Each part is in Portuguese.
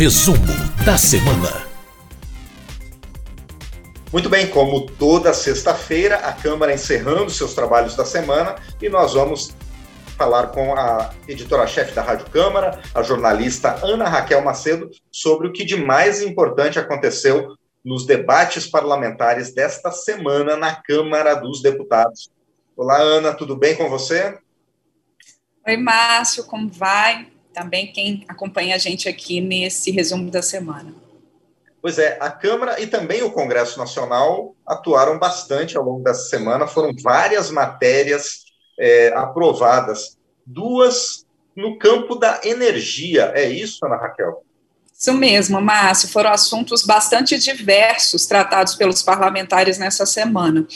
Resumo da semana. Muito bem, como toda sexta-feira, a Câmara encerrando seus trabalhos da semana e nós vamos falar com a editora-chefe da Rádio Câmara, a jornalista Ana Raquel Macedo, sobre o que de mais importante aconteceu nos debates parlamentares desta semana na Câmara dos Deputados. Olá, Ana, tudo bem com você? Oi, Márcio, como vai? Também quem acompanha a gente aqui nesse resumo da semana. Pois é, a Câmara e também o Congresso Nacional atuaram bastante ao longo dessa semana, foram várias matérias é, aprovadas, duas no campo da energia. É isso, Ana Raquel? Isso mesmo, Márcio. Foram assuntos bastante diversos tratados pelos parlamentares nessa semana.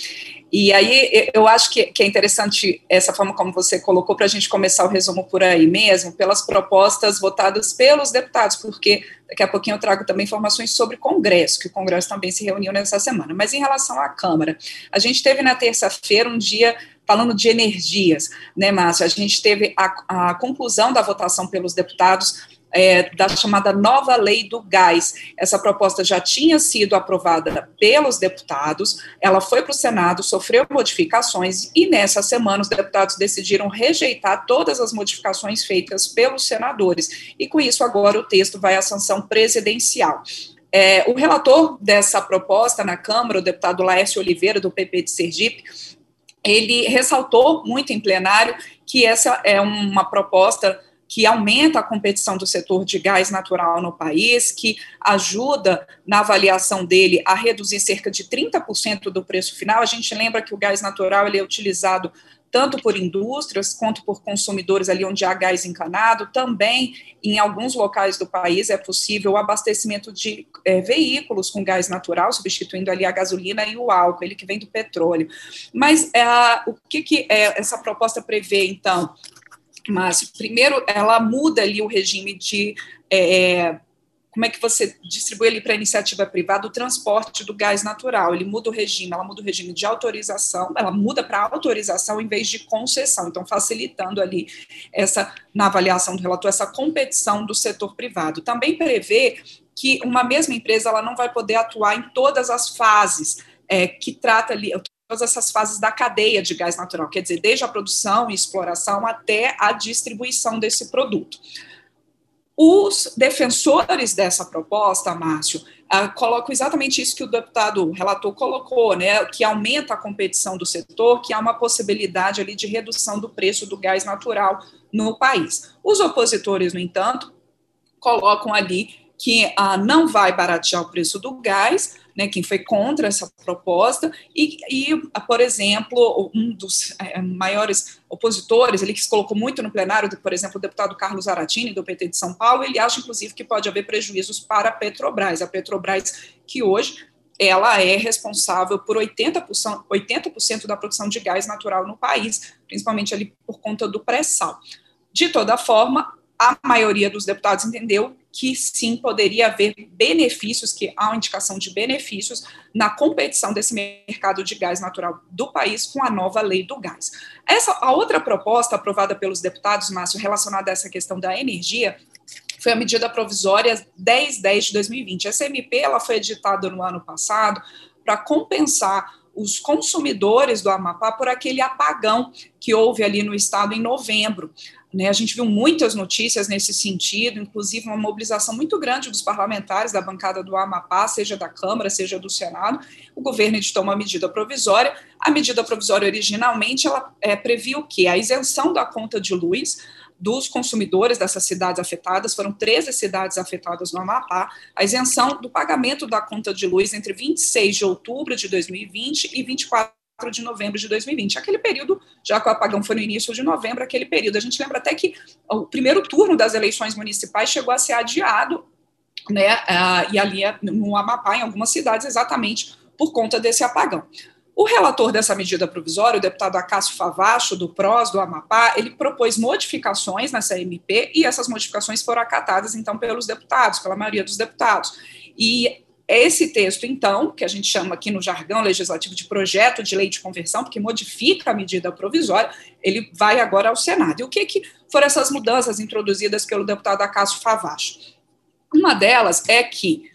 E aí eu acho que, que é interessante essa forma como você colocou para a gente começar o resumo por aí mesmo, pelas propostas votadas pelos deputados, porque daqui a pouquinho eu trago também informações sobre o Congresso, que o Congresso também se reuniu nessa semana. Mas em relação à Câmara, a gente teve na terça-feira um dia falando de energias, né, Márcio? A gente teve a, a conclusão da votação pelos deputados é, da chamada nova lei do gás. Essa proposta já tinha sido aprovada pelos deputados, ela foi para o Senado, sofreu modificações, e nessa semana os deputados decidiram rejeitar todas as modificações feitas pelos senadores. E com isso, agora o texto vai à sanção presidencial. É, o relator dessa proposta na Câmara, o deputado Laércio Oliveira, do PP de Sergipe, ele ressaltou muito em plenário que essa é uma proposta que aumenta a competição do setor de gás natural no país, que ajuda na avaliação dele a reduzir cerca de 30% do preço final. A gente lembra que o gás natural ele é utilizado tanto por indústrias quanto por consumidores ali onde há gás encanado. Também, em alguns locais do país, é possível o abastecimento de é, veículos com gás natural, substituindo ali a gasolina e o álcool, ele que vem do petróleo. Mas é, o que, que é, essa proposta prevê, então? Mas, primeiro, ela muda ali o regime de. É, como é que você distribui ali para a iniciativa privada o transporte do gás natural? Ele muda o regime, ela muda o regime de autorização, ela muda para autorização em vez de concessão, então facilitando ali essa, na avaliação do relator, essa competição do setor privado. Também prevê que uma mesma empresa ela não vai poder atuar em todas as fases é, que trata ali, todas essas fases da cadeia de gás natural, quer dizer, desde a produção e exploração até a distribuição desse produto. Os defensores dessa proposta, Márcio, uh, colocam exatamente isso que o deputado relator colocou, né, que aumenta a competição do setor, que há uma possibilidade ali de redução do preço do gás natural no país. Os opositores, no entanto, colocam ali que uh, não vai baratear o preço do gás, né, quem foi contra essa proposta, e, e por exemplo, um dos é, maiores opositores, ele que se colocou muito no plenário, por exemplo, o deputado Carlos Aratini, do PT de São Paulo, ele acha, inclusive, que pode haver prejuízos para a Petrobras, a Petrobras que hoje ela é responsável por 80%, 80 da produção de gás natural no país, principalmente ali por conta do pré-sal. De toda forma, a maioria dos deputados entendeu que sim poderia haver benefícios, que há uma indicação de benefícios na competição desse mercado de gás natural do país com a nova lei do gás. Essa a outra proposta aprovada pelos deputados, Márcio, relacionada a essa questão da energia, foi a medida provisória 1010 de 2020. Essa MP ela foi editada no ano passado para compensar os consumidores do Amapá por aquele apagão que houve ali no estado em novembro. Né, a gente viu muitas notícias nesse sentido, inclusive uma mobilização muito grande dos parlamentares da bancada do Amapá, seja da Câmara, seja do Senado. O governo editou uma medida provisória. A medida provisória, originalmente, ela é, previa o quê? A isenção da conta de luz dos consumidores dessas cidades afetadas, foram 13 cidades afetadas no Amapá, a isenção do pagamento da conta de luz entre 26 de outubro de 2020 e 24 de novembro de 2020. Aquele período, já que o apagão foi no início de novembro, aquele período. A gente lembra até que o primeiro turno das eleições municipais chegou a ser adiado, né? E ali no Amapá, em algumas cidades, exatamente por conta desse apagão. O relator dessa medida provisória, o deputado Acácio Favacho, do PROS, do Amapá, ele propôs modificações nessa MP e essas modificações foram acatadas, então, pelos deputados, pela maioria dos deputados. E esse texto, então, que a gente chama aqui no jargão legislativo de projeto de lei de conversão, porque modifica a medida provisória, ele vai agora ao Senado. E o que, que foram essas mudanças introduzidas pelo deputado Acácio Favacho? Uma delas é que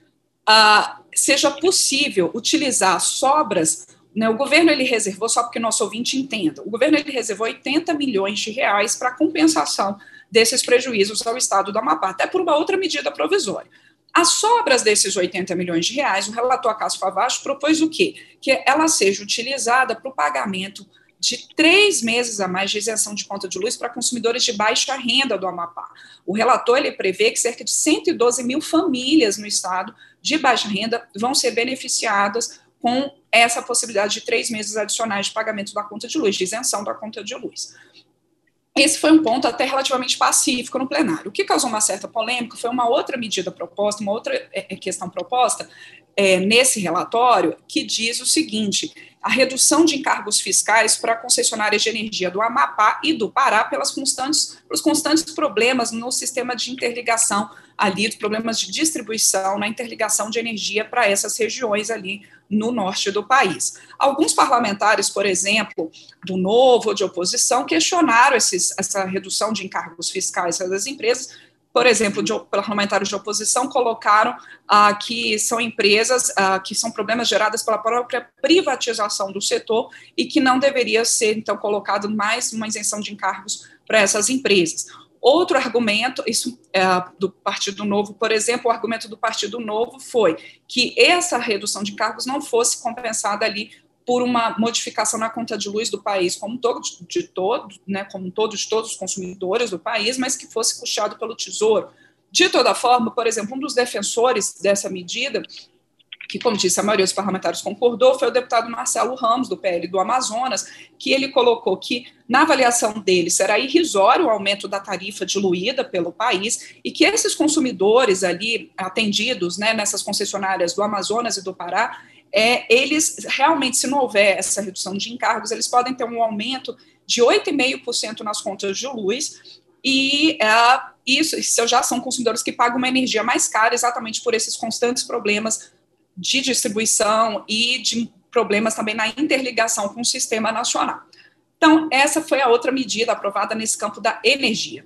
uh, seja possível utilizar sobras né, o governo ele reservou, só porque nosso ouvinte entenda, o governo ele reservou 80 milhões de reais para compensação desses prejuízos ao Estado do Amapá, até por uma outra medida provisória. As sobras desses 80 milhões de reais, o relator Cássio Favacho propôs o quê? Que ela seja utilizada para o pagamento de três meses a mais de isenção de conta de luz para consumidores de baixa renda do Amapá. O relator ele prevê que cerca de 112 mil famílias no estado de baixa renda vão ser beneficiadas com essa possibilidade de três meses adicionais de pagamento da conta de luz, de isenção da conta de luz. Esse foi um ponto até relativamente pacífico no plenário. O que causou uma certa polêmica foi uma outra medida proposta, uma outra é, é, questão proposta é, nesse relatório, que diz o seguinte: a redução de encargos fiscais para concessionárias de energia do Amapá e do Pará pelas constantes, pelos constantes problemas no sistema de interligação ali, os problemas de distribuição na interligação de energia para essas regiões ali no norte do país. Alguns parlamentares, por exemplo, do Novo ou de oposição, questionaram esses, essa redução de encargos fiscais das empresas, por exemplo, de, parlamentares de oposição colocaram ah, que são empresas ah, que são problemas gerados pela própria privatização do setor e que não deveria ser, então, colocado mais uma isenção de encargos para essas empresas. Outro argumento, isso é, do Partido Novo, por exemplo, o argumento do Partido Novo foi que essa redução de encargos não fosse compensada ali por uma modificação na conta de luz do país como todo, de todo, né, como todos, todos os consumidores do país, mas que fosse puxado pelo Tesouro. De toda forma, por exemplo, um dos defensores dessa medida, que, como disse, a maioria dos parlamentares concordou, foi o deputado Marcelo Ramos, do PL do Amazonas, que ele colocou que, na avaliação dele, será irrisório o aumento da tarifa diluída pelo país e que esses consumidores ali atendidos né, nessas concessionárias do Amazonas e do Pará, é, eles realmente, se não houver essa redução de encargos, eles podem ter um aumento de 8,5% nas contas de luz, e é, isso, isso já são consumidores que pagam uma energia mais cara exatamente por esses constantes problemas de distribuição e de problemas também na interligação com o sistema nacional. Então, essa foi a outra medida aprovada nesse campo da energia.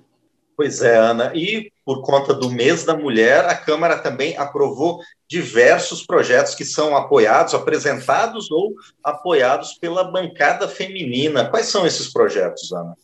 Pois é, Ana. E por conta do mês da mulher, a Câmara também aprovou diversos projetos que são apoiados, apresentados ou apoiados pela bancada feminina. Quais são esses projetos, Ana?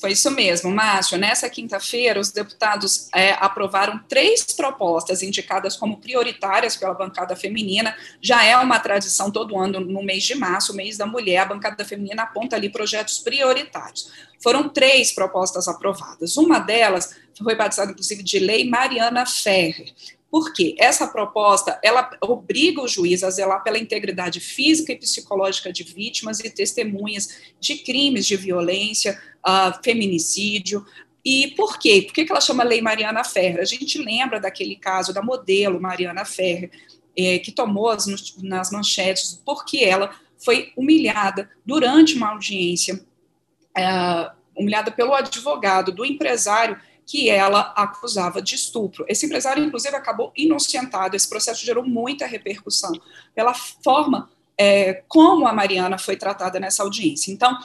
Foi isso mesmo, Márcio. Nessa quinta-feira, os deputados é, aprovaram três propostas indicadas como prioritárias pela bancada feminina. Já é uma tradição todo ano, no mês de março, mês da mulher, a bancada feminina aponta ali projetos prioritários. Foram três propostas aprovadas. Uma delas foi batizada, inclusive, de Lei Mariana Ferrer. Por quê? Essa proposta, ela obriga o juiz a zelar pela integridade física e psicológica de vítimas e testemunhas de crimes de violência, uh, feminicídio, e por quê? Por que ela chama Lei Mariana Ferrer? A gente lembra daquele caso da modelo Mariana Ferrer, eh, que tomou as, nas manchetes porque ela foi humilhada durante uma audiência, eh, humilhada pelo advogado do empresário que ela acusava de estupro. Esse empresário, inclusive, acabou inocentado. Esse processo gerou muita repercussão pela forma é, como a Mariana foi tratada nessa audiência. Então,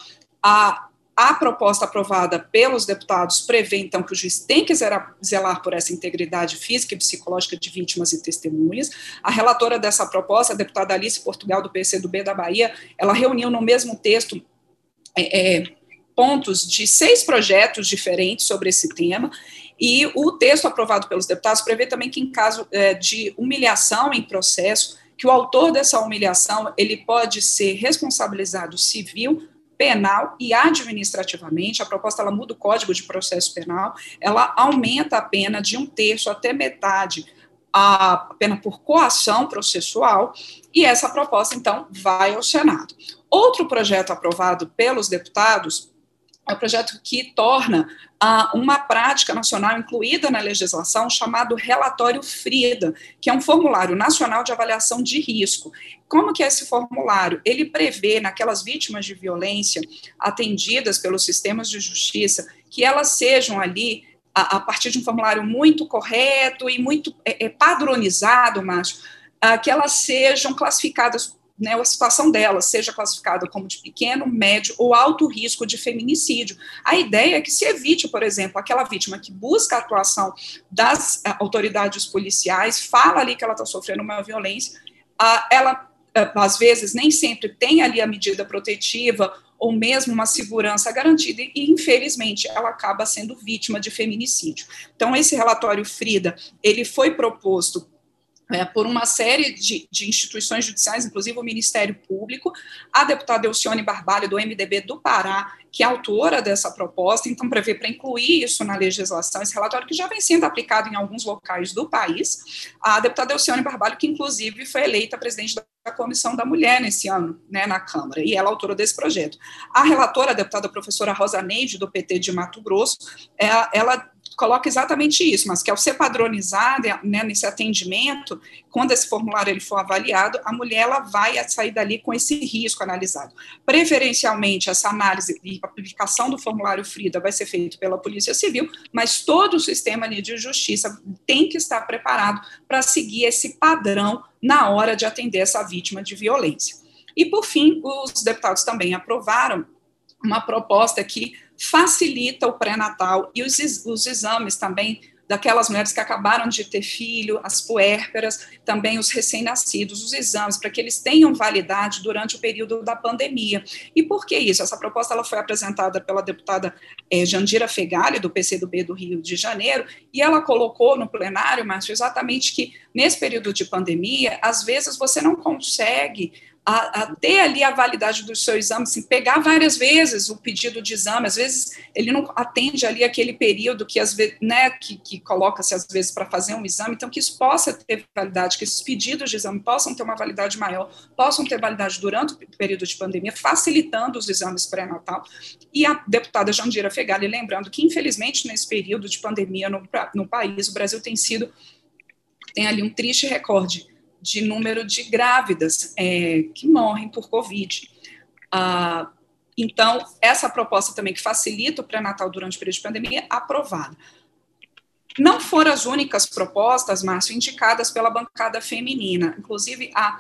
a, a proposta aprovada pelos deputados prevê, então, que o juiz tem que zelar, por essa integridade física e psicológica de vítimas e testemunhas. A relatora dessa proposta, a deputada Alice Portugal, do PCdoB da Bahia, ela reuniu no mesmo texto é, é, pontos de seis projetos diferentes sobre esse tema, e o texto aprovado pelos deputados prevê também que, em caso é, de humilhação em processo, que o autor dessa humilhação ele pode ser responsabilizado civil, penal e administrativamente. A proposta ela muda o Código de Processo Penal, ela aumenta a pena de um terço até metade a pena por coação processual, e essa proposta, então, vai ao Senado. Outro projeto aprovado pelos deputados é um projeto que torna ah, uma prática nacional incluída na legislação chamado relatório FRIDA, que é um formulário nacional de avaliação de risco. Como que é esse formulário? Ele prevê naquelas vítimas de violência atendidas pelos sistemas de justiça que elas sejam ali a, a partir de um formulário muito correto e muito é, é padronizado, Márcio, ah, que elas sejam classificadas né, a situação dela seja classificada como de pequeno, médio ou alto risco de feminicídio. A ideia é que se evite, por exemplo, aquela vítima que busca a atuação das uh, autoridades policiais, fala ali que ela está sofrendo uma violência, ela às vezes nem sempre tem ali a medida protetiva ou mesmo uma segurança garantida, e infelizmente ela acaba sendo vítima de feminicídio. Então, esse relatório Frida, ele foi proposto é, por uma série de, de, instituições judiciais, inclusive o Ministério Público, a deputada Elcione Barbalho, do MDB do Pará, que é autora dessa proposta, então prevê para incluir isso na legislação, esse relatório que já vem sendo aplicado em alguns locais do país, a deputada Elcione Barbalho, que inclusive foi eleita presidente da Comissão da Mulher nesse ano, né, na Câmara, e ela é autora desse projeto. A relatora, a deputada professora Rosa Neide, do PT de Mato Grosso, é, ela coloca exatamente isso, mas que ao ser padronizada né, nesse atendimento, quando esse formulário ele for avaliado, a mulher ela vai sair dali com esse risco analisado. Preferencialmente, essa análise e aplicação do formulário FRIDA vai ser feito pela Polícia Civil, mas todo o sistema de justiça tem que estar preparado para seguir esse padrão na hora de atender essa vítima de violência. E, por fim, os deputados também aprovaram uma proposta que facilita o pré-natal e os, os exames também daquelas mulheres que acabaram de ter filho, as puérperas, também os recém-nascidos, os exames, para que eles tenham validade durante o período da pandemia. E por que isso? Essa proposta ela foi apresentada pela deputada é, Jandira Fegali, do PCdoB do Rio de Janeiro, e ela colocou no plenário, Márcio, exatamente que nesse período de pandemia, às vezes você não consegue a, a, ter ali a validade do seu exame, assim, pegar várias vezes o pedido de exame, às vezes ele não atende ali aquele período que às vezes, né, que, que coloca-se às vezes para fazer um exame, então que isso possa ter validade, que esses pedidos de exame possam ter uma validade maior, possam ter validade durante o período de pandemia, facilitando os exames pré-natal. E a deputada Jandira Fegali, lembrando que infelizmente nesse período de pandemia no, no país, o Brasil tem sido, tem ali um triste recorde de número de grávidas é, que morrem por Covid. Ah, então, essa proposta também que facilita o pré-natal durante o período de pandemia, aprovada. Não foram as únicas propostas, Márcio, indicadas pela bancada feminina. Inclusive, a,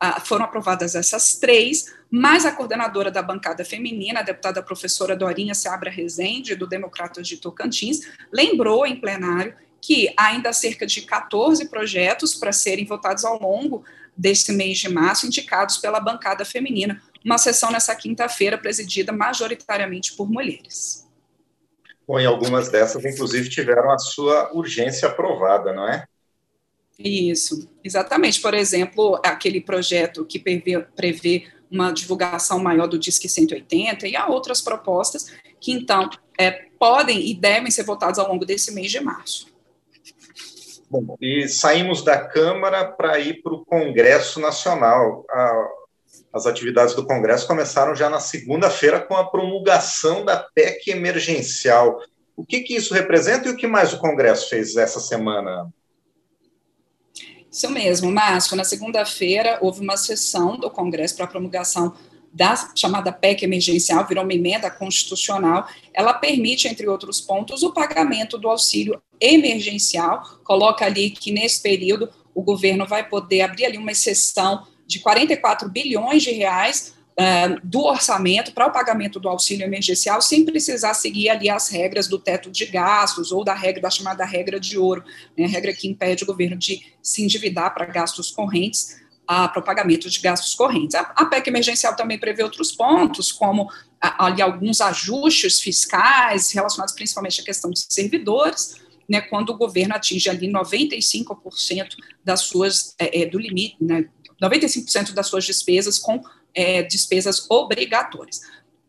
a, foram aprovadas essas três, mas a coordenadora da bancada feminina, a deputada professora Dorinha Seabra Rezende, do Democratas de Tocantins, lembrou em plenário que ainda há cerca de 14 projetos para serem votados ao longo deste mês de março, indicados pela bancada feminina. Uma sessão nessa quinta-feira, presidida majoritariamente por mulheres. Bom, e algumas dessas, inclusive, tiveram a sua urgência aprovada, não é? Isso, exatamente. Por exemplo, aquele projeto que prevê, prevê uma divulgação maior do Disque 180 e há outras propostas que, então, é, podem e devem ser votadas ao longo desse mês de março. Bom, e saímos da Câmara para ir para o Congresso Nacional. A, as atividades do Congresso começaram já na segunda-feira com a promulgação da PEC emergencial. O que, que isso representa e o que mais o Congresso fez essa semana? Isso mesmo, Márcio. Na segunda-feira houve uma sessão do Congresso para a promulgação da chamada PEC emergencial, virou uma emenda constitucional, ela permite, entre outros pontos, o pagamento do auxílio emergencial, coloca ali que nesse período o governo vai poder abrir ali uma exceção de 44 bilhões de reais uh, do orçamento para o pagamento do auxílio emergencial, sem precisar seguir ali as regras do teto de gastos ou da regra da chamada regra de ouro, né, regra que impede o governo de se endividar para gastos correntes para o pagamento de gastos correntes. A, a, PEC emergencial também prevê outros pontos, como ali alguns ajustes fiscais relacionados principalmente à questão de servidores, né, quando o governo atinge ali 95% das suas, é, é, do limite, né, 95% das suas despesas com é, despesas obrigatórias.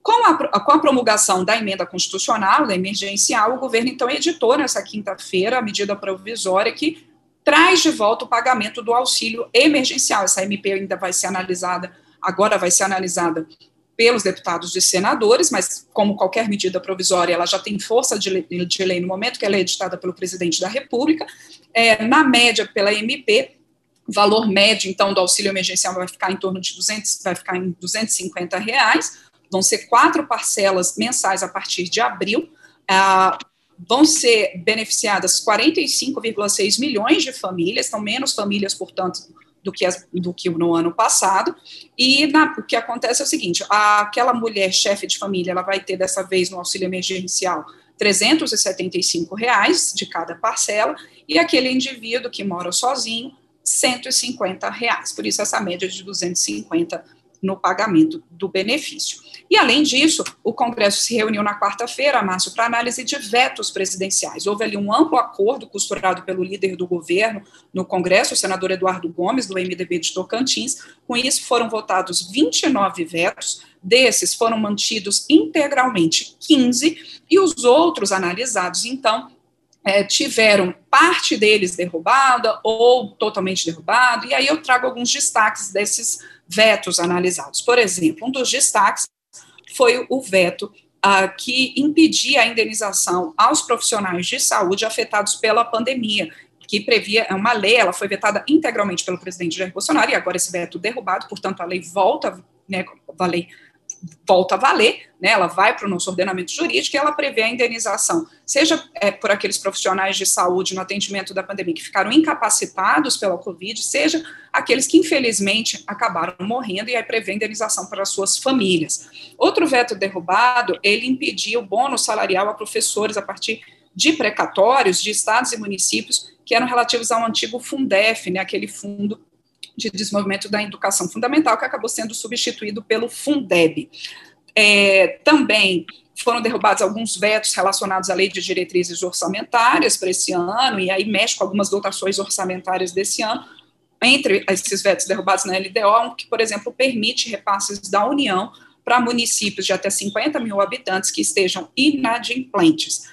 Com a, com a, promulgação da emenda constitucional, da emergencial, o governo então editou nessa quinta-feira a medida provisória que traz de volta o pagamento do auxílio emergencial. Essa MP ainda vai ser analisada, agora vai ser analisada pelos deputados e senadores, mas como qualquer medida provisória, ela já tem força de lei, de lei no momento que ela é editada pelo presidente da República. É, na média, pela MP, valor médio, então, do auxílio emergencial vai ficar em torno de 200, vai ficar em 250 reais, vão ser quatro parcelas mensais a partir de abril. Ah, vão ser beneficiadas 45,6 milhões de famílias, então menos famílias, portanto, do que, as, do que no ano passado. E na, o que acontece é o seguinte: a, aquela mulher chefe de família, ela vai ter dessa vez no auxílio emergencial 375 reais de cada parcela, e aquele indivíduo que mora sozinho, 150 reais. Por isso essa média de 250 no pagamento do benefício. E, além disso, o Congresso se reuniu na quarta-feira, Márcio, para análise de vetos presidenciais. Houve ali um amplo acordo costurado pelo líder do governo no Congresso, o senador Eduardo Gomes, do MDB de Tocantins. Com isso, foram votados 29 vetos, desses foram mantidos integralmente 15, e os outros analisados, então, é, tiveram parte deles derrubada ou totalmente derrubado, e aí eu trago alguns destaques desses vetos analisados. Por exemplo, um dos destaques foi o veto ah, que impedia a indenização aos profissionais de saúde afetados pela pandemia, que previa é uma lei, ela foi vetada integralmente pelo presidente Jair Bolsonaro, e agora esse veto derrubado, portanto, a lei volta, né, a lei volta a valer, né, ela vai para o nosso ordenamento jurídico e ela prevê a indenização, seja é, por aqueles profissionais de saúde no atendimento da pandemia que ficaram incapacitados pela Covid, seja aqueles que infelizmente acabaram morrendo e aí prevê indenização para as suas famílias. Outro veto derrubado, ele impedia o bônus salarial a professores a partir de precatórios de estados e municípios que eram relativos ao antigo Fundef, né, aquele fundo de Desenvolvimento da Educação Fundamental, que acabou sendo substituído pelo Fundeb. É, também foram derrubados alguns vetos relacionados à lei de diretrizes orçamentárias para esse ano, e aí mexe com algumas dotações orçamentárias desse ano. Entre esses vetos derrubados na LDO, que, por exemplo, permite repasses da União para municípios de até 50 mil habitantes que estejam inadimplentes.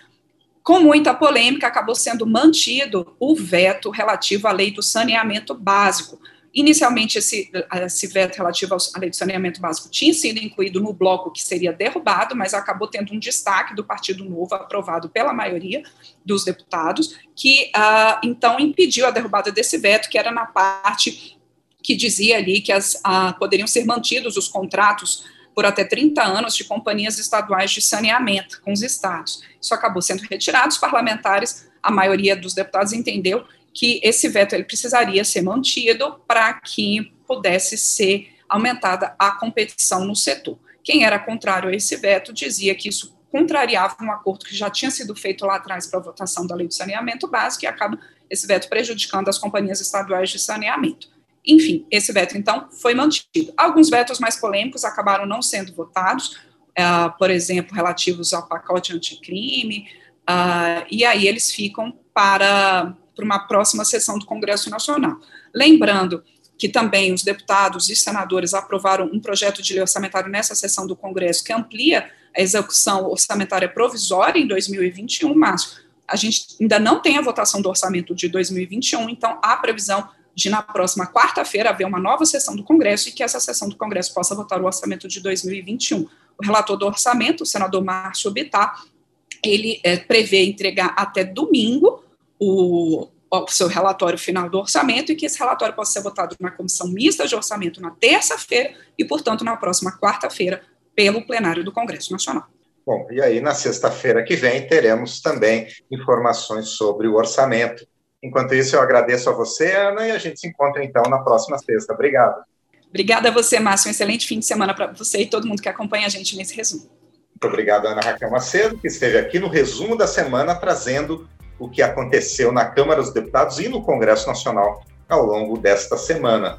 Com muita polêmica, acabou sendo mantido o veto relativo à lei do saneamento básico, Inicialmente, esse, esse veto relativo à lei de saneamento básico tinha sido incluído no bloco que seria derrubado, mas acabou tendo um destaque do Partido Novo, aprovado pela maioria dos deputados, que uh, então impediu a derrubada desse veto, que era na parte que dizia ali que as, uh, poderiam ser mantidos os contratos por até 30 anos de companhias estaduais de saneamento com os estados. Isso acabou sendo retirado, os parlamentares, a maioria dos deputados entendeu que esse veto ele precisaria ser mantido para que pudesse ser aumentada a competição no setor. Quem era contrário a esse veto dizia que isso contrariava um acordo que já tinha sido feito lá atrás para a votação da lei de saneamento básico e acaba esse veto prejudicando as companhias estaduais de saneamento. Enfim, esse veto, então, foi mantido. Alguns vetos mais polêmicos acabaram não sendo votados, uh, por exemplo, relativos ao pacote anticrime, uh, e aí eles ficam para para uma próxima sessão do Congresso Nacional. Lembrando que também os deputados e senadores aprovaram um projeto de lei orçamentário nessa sessão do Congresso que amplia a execução orçamentária provisória em 2021, mas a gente ainda não tem a votação do orçamento de 2021, então há previsão de na próxima quarta-feira haver uma nova sessão do Congresso e que essa sessão do Congresso possa votar o orçamento de 2021. O relator do orçamento, o senador Márcio Bittar, ele é, prevê entregar até domingo o, o seu relatório final do orçamento e que esse relatório possa ser votado na comissão mista de orçamento na terça-feira e, portanto, na próxima quarta-feira, pelo plenário do Congresso Nacional. Bom, e aí na sexta-feira que vem teremos também informações sobre o orçamento. Enquanto isso, eu agradeço a você, Ana, e a gente se encontra então na próxima sexta. Obrigado. Obrigada a você, Márcio. Um excelente fim de semana para você e todo mundo que acompanha a gente nesse resumo. Muito obrigado, Ana Raquel Macedo, que esteve aqui no resumo da semana trazendo o que aconteceu na Câmara dos Deputados e no Congresso Nacional ao longo desta semana.